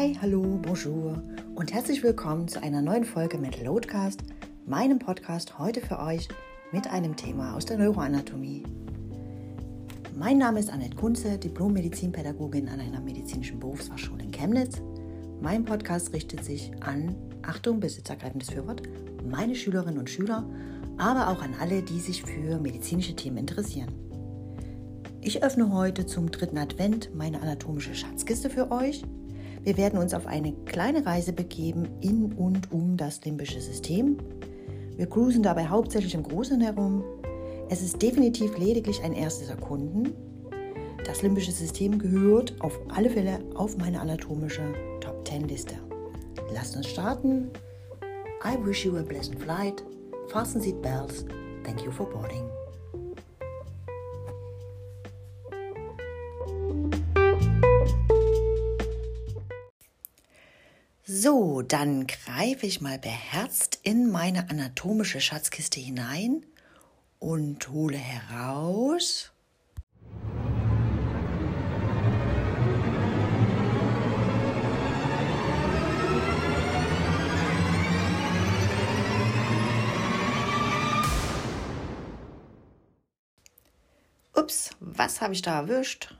Hi, hallo, bonjour und herzlich willkommen zu einer neuen Folge mit Loadcast, meinem Podcast heute für euch mit einem Thema aus der Neuroanatomie. Mein Name ist Annette Kunze, Diplom-Medizinpädagogin an einer medizinischen Berufsfachschule in Chemnitz. Mein Podcast richtet sich an, Achtung, besitzergreifendes Fürwort, meine Schülerinnen und Schüler, aber auch an alle, die sich für medizinische Themen interessieren. Ich öffne heute zum dritten Advent meine anatomische Schatzkiste für euch. Wir werden uns auf eine kleine Reise begeben in und um das limbische System. Wir cruisen dabei hauptsächlich im Großen herum. Es ist definitiv lediglich ein erstes Erkunden. Das limbische System gehört auf alle Fälle auf meine anatomische Top 10 Liste. Lasst uns starten. I wish you a pleasant flight. Fasten seat belts. Thank you for boarding. So, dann greife ich mal beherzt in meine anatomische Schatzkiste hinein und hole heraus. Ups, was habe ich da erwischt?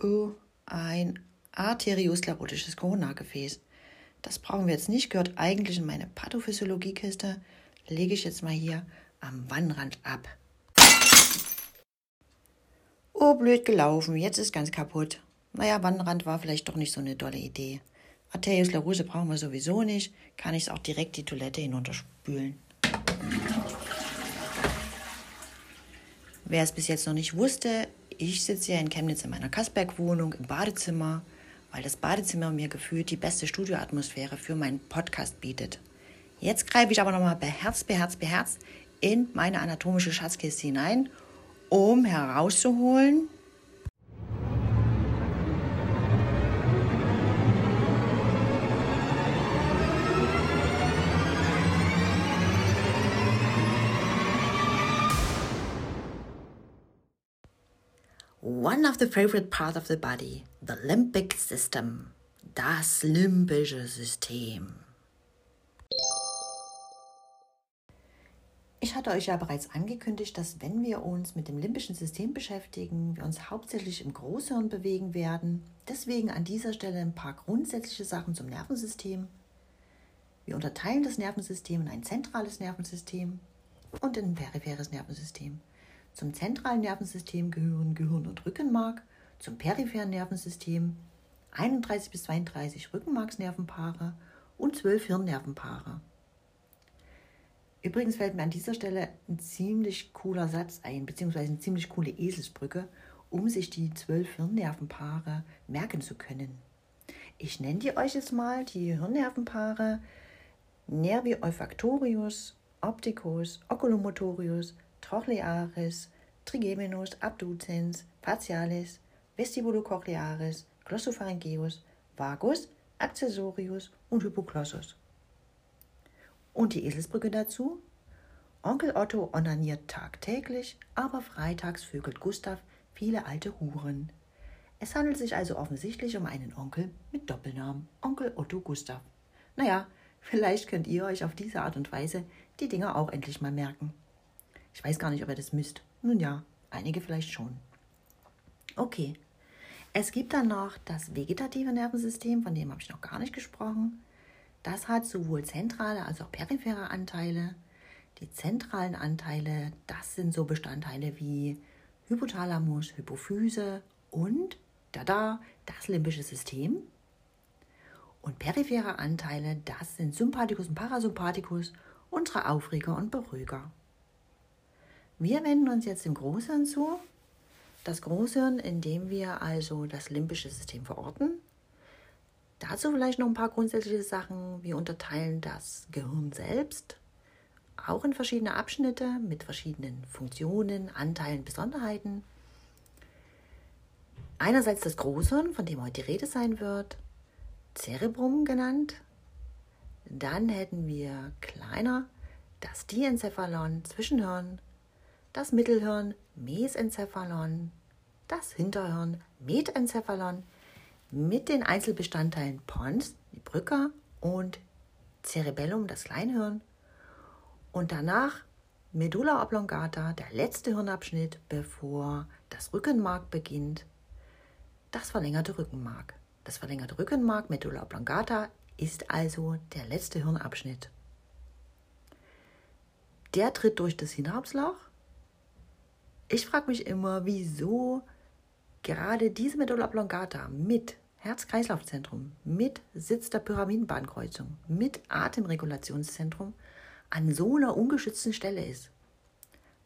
Oh, ein arteriosklerotisches Coronagefäß. Das brauchen wir jetzt nicht, gehört eigentlich in meine Pathophysiologiekiste. Lege ich jetzt mal hier am Wannrand ab. Oh, blöd gelaufen, jetzt ist ganz kaputt. Naja, Wannrand war vielleicht doch nicht so eine tolle Idee. Arteriosklerose brauchen wir sowieso nicht, kann ich es auch direkt die Toilette hinunterspülen. Wer es bis jetzt noch nicht wusste, ich sitze hier in Chemnitz in meiner Kasberg-Wohnung im Badezimmer weil das Badezimmer mir gefühlt die beste Studioatmosphäre für meinen Podcast bietet. Jetzt greife ich aber nochmal beherzt, beherzt, beherzt in meine anatomische Schatzkiste hinein, um herauszuholen, one of the favorite parts of the body, the limbic system, das limbische System. Ich hatte euch ja bereits angekündigt, dass wenn wir uns mit dem limbischen System beschäftigen, wir uns hauptsächlich im Großhirn bewegen werden. Deswegen an dieser Stelle ein paar grundsätzliche Sachen zum Nervensystem. Wir unterteilen das Nervensystem in ein zentrales Nervensystem und in ein peripheres Nervensystem. Zum zentralen Nervensystem gehören Gehirn und Rückenmark, zum peripheren Nervensystem 31 bis 32 Rückenmarksnervenpaare und 12 Hirnnervenpaare. Übrigens fällt mir an dieser Stelle ein ziemlich cooler Satz ein, beziehungsweise eine ziemlich coole Eselsbrücke, um sich die zwölf Hirnnervenpaare merken zu können. Ich nenne die euch jetzt mal die Hirnnervenpaare Nervi olfactorius, opticus, oculomotorius, trochlearis, trigeminus, abducens, facialis, vestibulocochlearis, glossopharyngeus, vagus, accessorius und hypoglossus. Und die Eselsbrücke dazu? Onkel Otto onaniert tagtäglich, aber freitags vögelt Gustav viele alte Huren. Es handelt sich also offensichtlich um einen Onkel mit Doppelnamen, Onkel Otto Gustav. Naja, vielleicht könnt ihr euch auf diese Art und Weise die Dinger auch endlich mal merken. Ich weiß gar nicht, ob ihr das müsst. Nun ja, einige vielleicht schon. Okay. Es gibt dann noch das vegetative Nervensystem, von dem habe ich noch gar nicht gesprochen. Das hat sowohl zentrale als auch periphere Anteile. Die zentralen Anteile, das sind so Bestandteile wie Hypothalamus, Hypophyse und da das limbische System. Und periphere Anteile, das sind Sympathikus und Parasympathikus, unsere Aufreger und Beruhiger. Wir wenden uns jetzt dem Großhirn zu. Das Großhirn, in dem wir also das limbische System verorten. Dazu vielleicht noch ein paar grundsätzliche Sachen. Wir unterteilen das Gehirn selbst auch in verschiedene Abschnitte mit verschiedenen Funktionen, Anteilen, Besonderheiten. Einerseits das Großhirn, von dem heute die Rede sein wird, Cerebrum genannt. Dann hätten wir kleiner das Diencephalon, Zwischenhirn, das Mittelhirn Mesencephalon, das Hinterhirn Metencephalon, mit den Einzelbestandteilen Pons, die Brücke und Cerebellum, das Kleinhirn. Und danach Medulla oblongata, der letzte Hirnabschnitt, bevor das Rückenmark beginnt, das verlängerte Rückenmark. Das verlängerte Rückenmark, Medulla oblongata, ist also der letzte Hirnabschnitt. Der tritt durch das Synapsloch. Ich frage mich immer, wieso gerade diese Medulla oblongata mit Herz-Kreislauf-Zentrum, mit Sitz der Pyramidenbahnkreuzung, mit Atemregulationszentrum an so einer ungeschützten Stelle ist.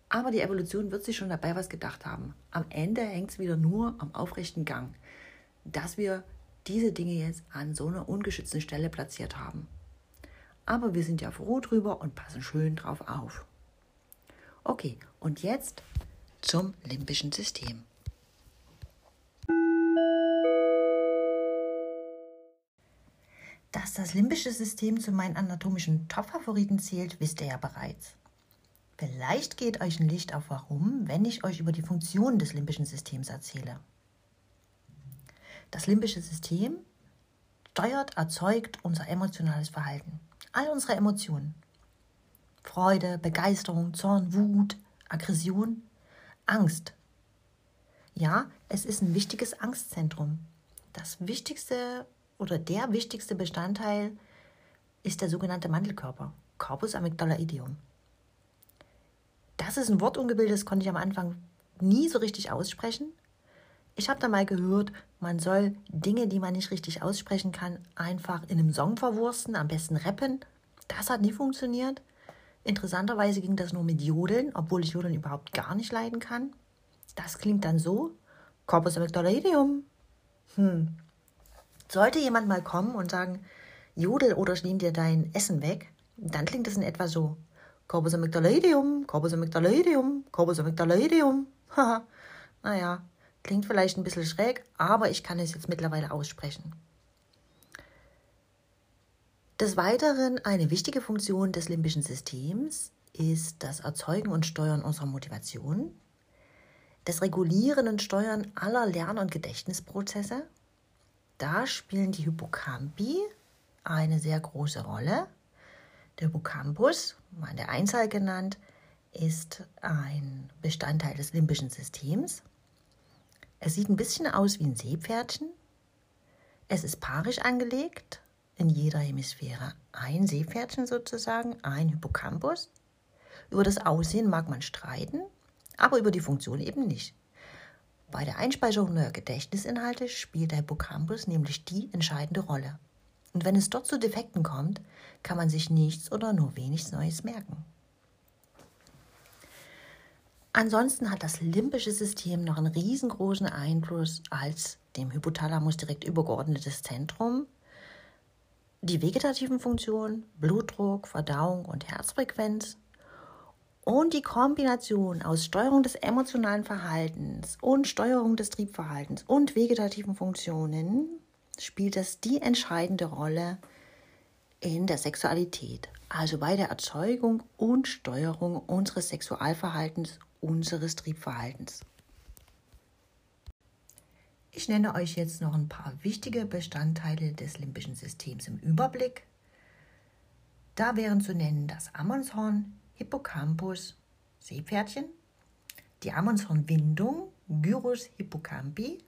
Aber die Evolution wird sich schon dabei was gedacht haben. Am Ende hängt es wieder nur am aufrechten Gang, dass wir diese Dinge jetzt an so einer ungeschützten Stelle platziert haben. Aber wir sind ja froh drüber und passen schön drauf auf. Okay, und jetzt zum limbischen System. Dass das limbische System zu meinen anatomischen Top-Favoriten zählt, wisst ihr ja bereits. Vielleicht geht euch ein Licht auf warum, wenn ich euch über die Funktion des limbischen Systems erzähle. Das limbische System steuert, erzeugt unser emotionales Verhalten. All unsere Emotionen. Freude, Begeisterung, Zorn, Wut, Aggression, Angst. Ja, es ist ein wichtiges Angstzentrum. Das wichtigste oder der wichtigste Bestandteil ist der sogenannte Mandelkörper, Corpus amygdaloideum. Das ist ein Wortungebilde, das konnte ich am Anfang nie so richtig aussprechen. Ich habe da mal gehört, man soll Dinge, die man nicht richtig aussprechen kann, einfach in einem Song verwursten, am besten rappen. Das hat nie funktioniert. Interessanterweise ging das nur mit Jodeln, obwohl ich Jodeln überhaupt gar nicht leiden kann. Das klingt dann so: Corpus amygdaloideum. Hm, sollte jemand mal kommen und sagen, Jodel oder ich nehme dir dein Essen weg, dann klingt es in etwa so. Corpus amygdaloideum, Corpus amygdaloideum, Corpus amygdaloideum. Haha, naja, klingt vielleicht ein bisschen schräg, aber ich kann es jetzt mittlerweile aussprechen. Des Weiteren eine wichtige Funktion des limbischen Systems ist das Erzeugen und Steuern unserer Motivation, das Regulieren und Steuern aller Lern- und Gedächtnisprozesse da spielen die Hippocampi eine sehr große Rolle. Der Hippocampus, mal der Einzahl genannt, ist ein Bestandteil des limbischen Systems. Es sieht ein bisschen aus wie ein Seepferdchen. Es ist paarisch angelegt, in jeder Hemisphäre ein Seepferdchen sozusagen, ein Hippocampus. Über das Aussehen mag man streiten, aber über die Funktion eben nicht. Bei der Einspeicherung neuer Gedächtnisinhalte spielt der Hippocampus nämlich die entscheidende Rolle. Und wenn es dort zu Defekten kommt, kann man sich nichts oder nur wenig Neues merken. Ansonsten hat das limbische System noch einen riesengroßen Einfluss als dem Hypothalamus direkt übergeordnetes Zentrum. Die vegetativen Funktionen, Blutdruck, Verdauung und Herzfrequenz und die Kombination aus Steuerung des emotionalen Verhaltens und Steuerung des Triebverhaltens und vegetativen Funktionen spielt das die entscheidende Rolle in der Sexualität, also bei der Erzeugung und Steuerung unseres Sexualverhaltens, unseres Triebverhaltens. Ich nenne euch jetzt noch ein paar wichtige Bestandteile des limbischen Systems im Überblick. Da wären zu nennen das Ammonshorn, Hippocampus Seepferdchen, die Ammonshornwindung Gyrus hippocampi,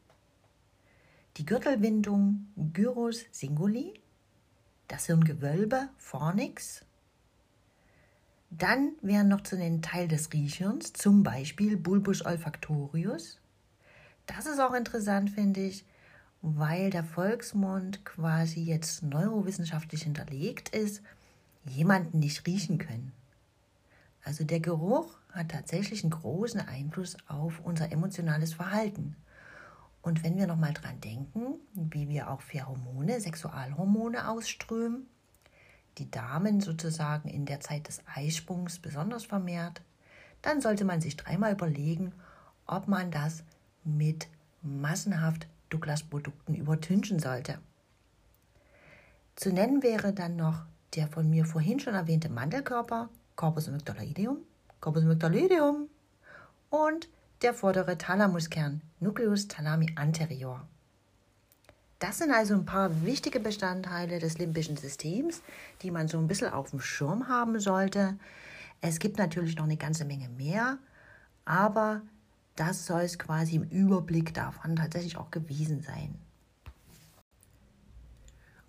die Gürtelwindung Gyrus singuli, das Hirngewölbe Fornix. Dann wären noch zu nennen Teil des Riechhirns, zum Beispiel Bulbus olfactorius. Das ist auch interessant, finde ich, weil der Volksmund quasi jetzt neurowissenschaftlich hinterlegt ist, jemanden nicht riechen können. Also der Geruch hat tatsächlich einen großen Einfluss auf unser emotionales Verhalten. Und wenn wir nochmal dran denken, wie wir auch Pheromone, Sexualhormone ausströmen, die Damen sozusagen in der Zeit des Eisprungs besonders vermehrt, dann sollte man sich dreimal überlegen, ob man das mit massenhaft Douglas-Produkten übertünchen sollte. Zu nennen wäre dann noch der von mir vorhin schon erwähnte Mandelkörper, Corpus amygdaloideum, Corpus amygdaloideum und der vordere Thalamuskern, Nucleus thalami anterior. Das sind also ein paar wichtige Bestandteile des limbischen Systems, die man so ein bisschen auf dem Schirm haben sollte. Es gibt natürlich noch eine ganze Menge mehr, aber das soll es quasi im Überblick davon tatsächlich auch gewesen sein.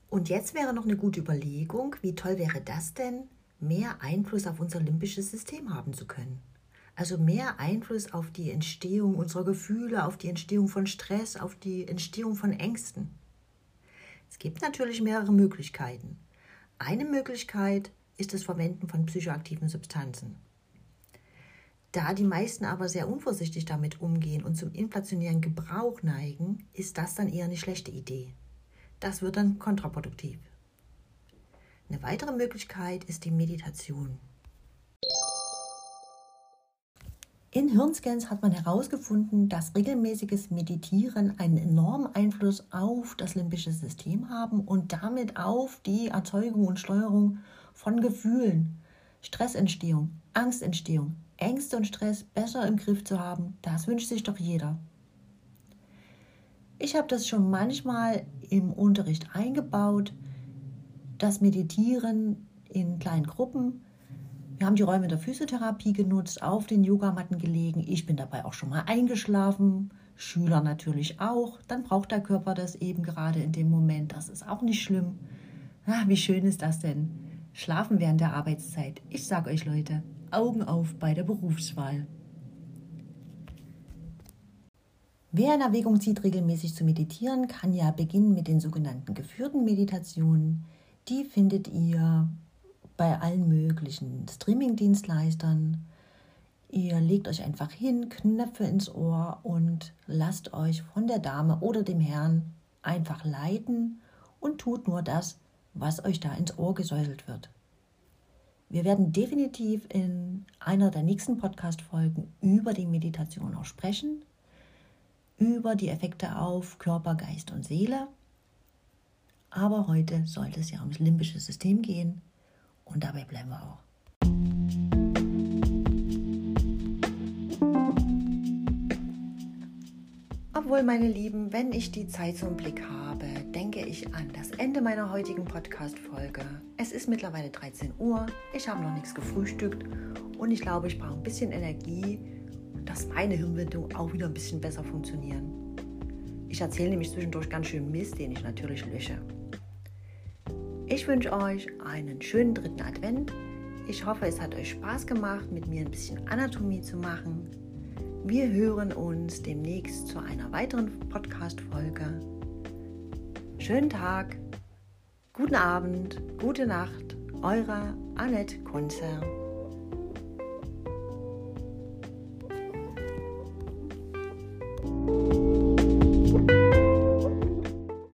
Und jetzt wäre noch eine gute Überlegung, wie toll wäre das denn, mehr Einfluss auf unser limbisches System haben zu können. Also mehr Einfluss auf die Entstehung unserer Gefühle, auf die Entstehung von Stress, auf die Entstehung von Ängsten. Es gibt natürlich mehrere Möglichkeiten. Eine Möglichkeit ist das Verwenden von psychoaktiven Substanzen. Da die meisten aber sehr unvorsichtig damit umgehen und zum inflationären Gebrauch neigen, ist das dann eher eine schlechte Idee. Das wird dann kontraproduktiv. Eine weitere Möglichkeit ist die Meditation. In Hirnscans hat man herausgefunden, dass regelmäßiges Meditieren einen enormen Einfluss auf das limbische System haben und damit auf die Erzeugung und Steuerung von Gefühlen, Stressentstehung, Angstentstehung, Ängste und Stress besser im Griff zu haben. Das wünscht sich doch jeder. Ich habe das schon manchmal im Unterricht eingebaut, das Meditieren in kleinen Gruppen wir haben die Räume der Physiotherapie genutzt, auf den Yogamatten gelegen. Ich bin dabei auch schon mal eingeschlafen. Schüler natürlich auch. Dann braucht der Körper das eben gerade in dem Moment. Das ist auch nicht schlimm. Ah, wie schön ist das denn? Schlafen während der Arbeitszeit. Ich sage euch Leute, Augen auf bei der Berufswahl. Wer in Erwägung zieht, regelmäßig zu meditieren, kann ja beginnen mit den sogenannten geführten Meditationen. Die findet ihr bei allen möglichen Streaming-Dienstleistern. Ihr legt euch einfach hin, Knöpfe ins Ohr und lasst euch von der Dame oder dem Herrn einfach leiten und tut nur das, was euch da ins Ohr gesäuselt wird. Wir werden definitiv in einer der nächsten Podcast-Folgen über die Meditation auch sprechen, über die Effekte auf Körper, Geist und Seele. Aber heute sollte es ja ums limbische System gehen und dabei bleiben wir auch. Obwohl, meine Lieben, wenn ich die Zeit im Blick habe, denke ich an das Ende meiner heutigen Podcast-Folge. Es ist mittlerweile 13 Uhr, ich habe noch nichts gefrühstückt und ich glaube, ich brauche ein bisschen Energie, dass meine Hirnwindungen auch wieder ein bisschen besser funktionieren. Ich erzähle nämlich zwischendurch ganz schön Mist, den ich natürlich lösche. Ich wünsche euch einen schönen dritten Advent. Ich hoffe, es hat euch Spaß gemacht, mit mir ein bisschen Anatomie zu machen. Wir hören uns demnächst zu einer weiteren Podcast-Folge. Schönen Tag, guten Abend, gute Nacht, eure Annette Kunzer.